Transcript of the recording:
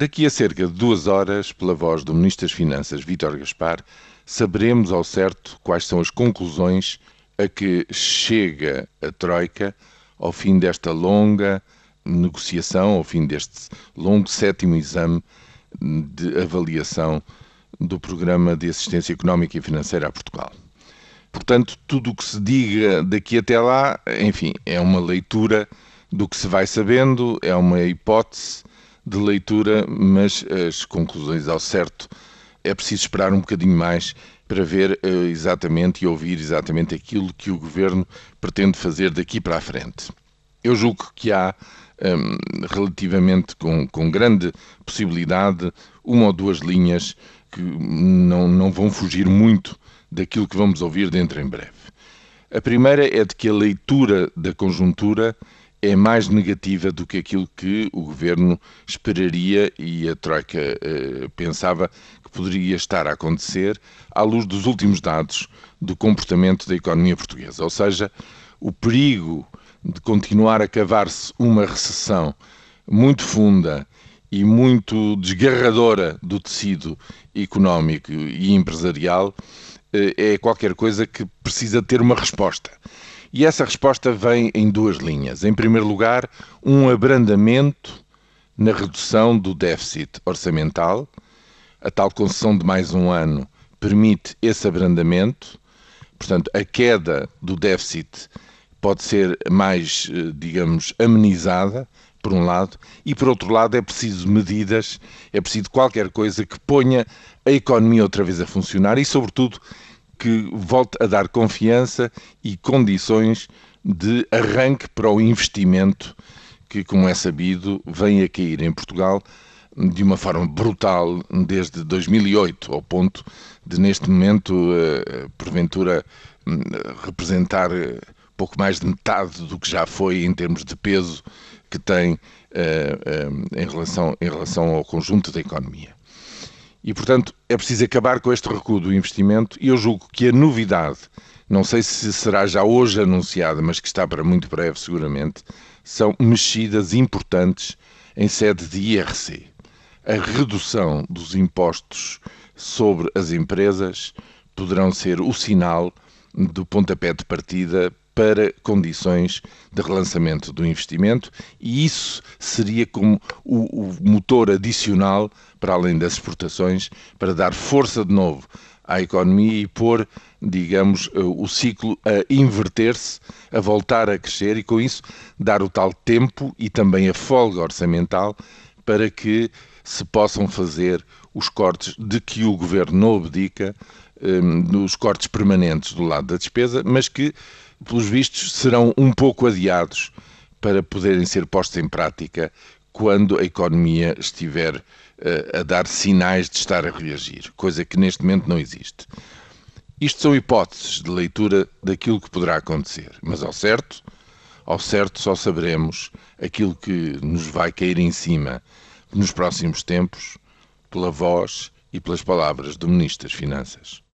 Daqui a cerca de duas horas, pela voz do Ministro das Finanças, Vítor Gaspar, saberemos ao certo quais são as conclusões a que chega a Troika ao fim desta longa negociação, ao fim deste longo sétimo exame de avaliação do Programa de Assistência Económica e Financeira a Portugal. Portanto, tudo o que se diga daqui até lá, enfim, é uma leitura do que se vai sabendo, é uma hipótese de leitura, mas as conclusões ao certo é preciso esperar um bocadinho mais para ver uh, exatamente e ouvir exatamente aquilo que o governo pretende fazer daqui para a frente. Eu julgo que há, um, relativamente com, com grande possibilidade, uma ou duas linhas que não, não vão fugir muito daquilo que vamos ouvir dentro em breve. A primeira é de que a leitura da conjuntura é mais negativa do que aquilo que o governo esperaria e a Troika eh, pensava que poderia estar a acontecer à luz dos últimos dados do comportamento da economia portuguesa. Ou seja, o perigo de continuar a cavar-se uma recessão muito funda e muito desgarradora do tecido económico e empresarial eh, é qualquer coisa que precisa ter uma resposta. E essa resposta vem em duas linhas. Em primeiro lugar, um abrandamento na redução do déficit orçamental. A tal concessão de mais um ano permite esse abrandamento. Portanto, a queda do déficit pode ser mais, eh, digamos, amenizada, por um lado, e por outro lado é preciso medidas, é preciso qualquer coisa que ponha a economia outra vez a funcionar e, sobretudo, que volte a dar confiança e condições de arranque para o investimento que, como é sabido, vem a cair em Portugal de uma forma brutal desde 2008, ao ponto de, neste momento, eh, porventura, hum, representar eh, pouco mais de metade do que já foi em termos de peso que tem eh, em, relação, em relação ao conjunto da economia. E, portanto, é preciso acabar com este recuo do investimento e eu julgo que a novidade, não sei se será já hoje anunciada, mas que está para muito breve seguramente, são mexidas importantes em sede de IRC. A redução dos impostos sobre as empresas poderão ser o sinal do pontapé de partida para condições de relançamento do investimento e isso seria como o, o, motor adicional, para além das exportações, para dar força de novo à economia e pôr, digamos, o ciclo a inverter-se, a voltar a crescer e com isso dar o tal tempo e também a folga orçamental para que se possam fazer os cortes de que o governo não abdica, um, os cortes permanentes do lado da despesa, mas que pelos vistos, serão um pouco adiados para poderem ser postos em prática quando a economia estiver uh, a dar sinais de estar a reagir, coisa que neste momento não existe. Isto são hipóteses de leitura daquilo que poderá acontecer, mas ao certo, ao certo só saberemos aquilo que nos vai cair em cima nos próximos tempos pela voz e pelas palavras do Ministro das Finanças.